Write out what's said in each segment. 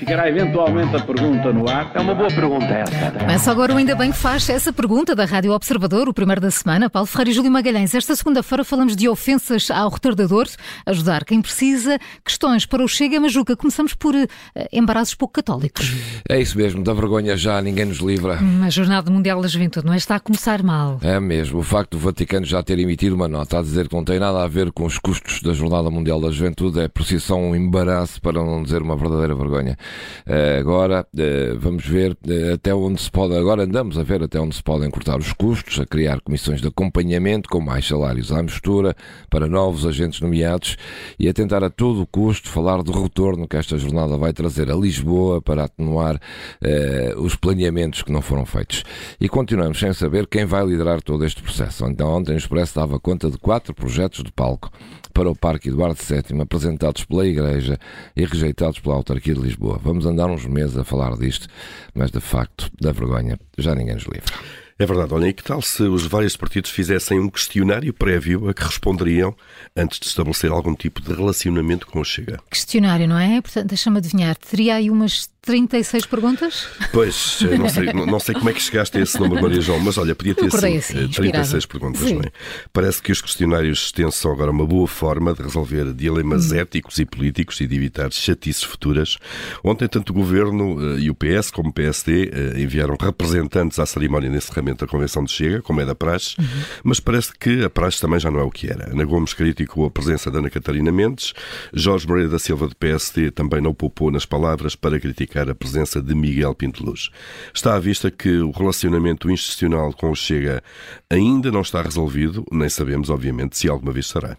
Ficará eventualmente a pergunta no ar. É uma boa pergunta essa. Começa agora o Ainda Bem que faz essa pergunta da Rádio Observador, o primeiro da semana. Paulo Ferreira e Júlio Magalhães. Esta segunda-feira falamos de ofensas ao retardador, ajudar quem precisa, questões para o Chega, mas Juca, começamos por uh, embaraços pouco católicos. É isso mesmo, da vergonha já ninguém nos livra. Hum, a Jornada Mundial da Juventude não é? Está a começar mal. É mesmo, o facto do Vaticano já ter emitido uma nota a dizer que não tem nada a ver com os custos da Jornada Mundial da Juventude é por si só um embaraço, para não dizer uma verdadeira vergonha. Uh, agora eh, vamos ver eh, até onde se pode, agora andamos a ver até onde se podem cortar os custos, a criar comissões de acompanhamento com mais salários à mistura para novos agentes nomeados e a tentar a todo custo falar do retorno que esta jornada vai trazer a Lisboa para atenuar eh, os planeamentos que não foram feitos. E continuamos sem saber quem vai liderar todo este processo. Então ontem o Expresso dava conta de quatro projetos de palco para o Parque Eduardo VII, apresentados pela Igreja e rejeitados pela Autarquia de Lisboa. Vamos andar uns meses a falar disto, mas de facto, da vergonha, já ninguém nos livra. É verdade, olha, e que tal se os vários partidos fizessem um questionário prévio a que responderiam antes de estabelecer algum tipo de relacionamento com o Chega? Questionário, não é? Portanto, deixa-me adivinhar, teria aí umas 36 perguntas? Pois, não sei, não sei como é que chegaste a esse número, Maria João, mas olha, podia ter sim, assim, 36 perguntas, sim. não é? Parece que os questionários extensos são agora uma boa forma de resolver dilemas hum. éticos e políticos e de evitar chatices futuras. Ontem, tanto o Governo uh, e o PS como o PSD eh, enviaram representantes à cerimónia de encerramento da Convenção de Chega, como é da praxe, uhum. mas parece que a praxe também já não é o que era. Ana Gomes criticou a presença da Ana Catarina Mendes, Jorge Moreira da Silva do PSD também não poupou nas palavras para criticar a presença de Miguel Pinteluz. Está à vista que o relacionamento institucional com o Chega ainda não está resolvido, nem sabemos, obviamente, se alguma vez será.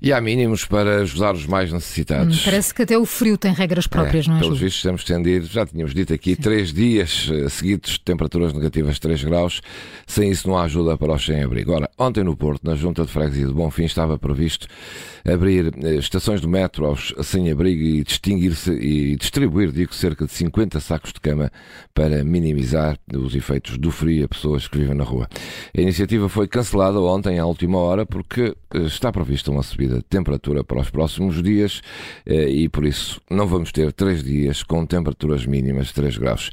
E há mínimos para ajudar os mais necessitados. Hum, parece que até o frio tem regras próprias, é, não é? Pelos vistos, temos estendido, já tínhamos dito aqui, Sim. três dias eh, seguidos de temperaturas negativas de 3 graus. Sem isso, não há ajuda para os sem-abrigo. Ora, ontem no Porto, na Junta de Freguesia de Bonfim, estava previsto abrir eh, estações do metro aos sem-abrigo e distinguir-se e distribuir, digo, cerca de 50 sacos de cama para minimizar os efeitos do frio a pessoas que vivem na rua. A iniciativa foi cancelada ontem, à última hora, porque eh, está prevista uma subida de temperatura para os próximos dias eh, e, por isso, não vamos ter três dias com temperaturas mínimas de 3 graus.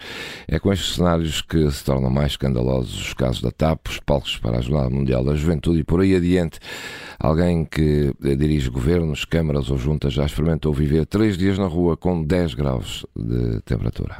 É com estes cenários que se tornam mais escandalosos os casos da TAP, os palcos para a Jornada Mundial da Juventude e por aí adiante. Alguém que dirige governos, câmaras ou juntas já experimentou viver três dias na rua com 10 graus de temperatura.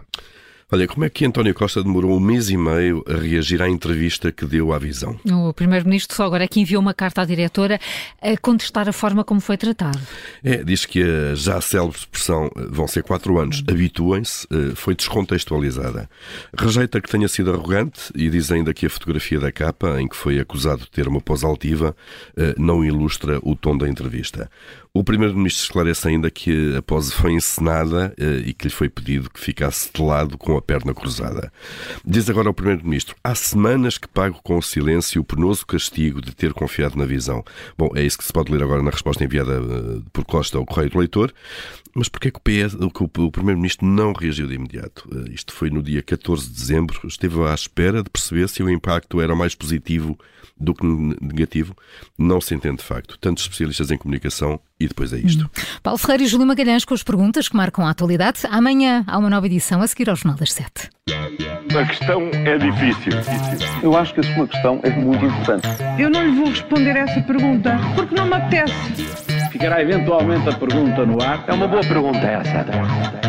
Olha, como é que António Costa demorou um mês e meio a reagir à entrevista que deu à visão? O Primeiro-Ministro só agora é que enviou uma carta à diretora a contestar a forma como foi tratado. É, diz que a já célebre expressão vão ser quatro anos, habituem-se, eh, foi descontextualizada. Rejeita que tenha sido arrogante e diz ainda que a fotografia da capa, em que foi acusado de ter uma pose altiva, eh, não ilustra o tom da entrevista. O Primeiro-Ministro esclarece ainda que a pose foi encenada eh, e que lhe foi pedido que ficasse de lado com a perna cruzada. Diz agora o Primeiro-Ministro: há semanas que pago com silêncio o penoso castigo de ter confiado na visão. Bom, é isso que se pode ler agora na resposta enviada eh, por Costa ao Correio do Leitor. Mas porquê que o, PS, que o Primeiro-Ministro não reagiu de imediato? Eh, isto foi no dia 14 de dezembro. Esteve à espera de perceber se o impacto era mais positivo do que negativo. Não se entende de facto. Tantos especialistas em comunicação e depois é isto. Hum. Paulo Ferreira e Júlio Magalhães com as perguntas que marcam a atualidade. Amanhã há uma nova edição a seguir ao Jornal das Sete. A questão é difícil. Eu acho que a sua questão é muito importante. Eu não lhe vou responder essa pergunta porque não me apetece. Ficará eventualmente a pergunta no ar. É uma boa pergunta essa.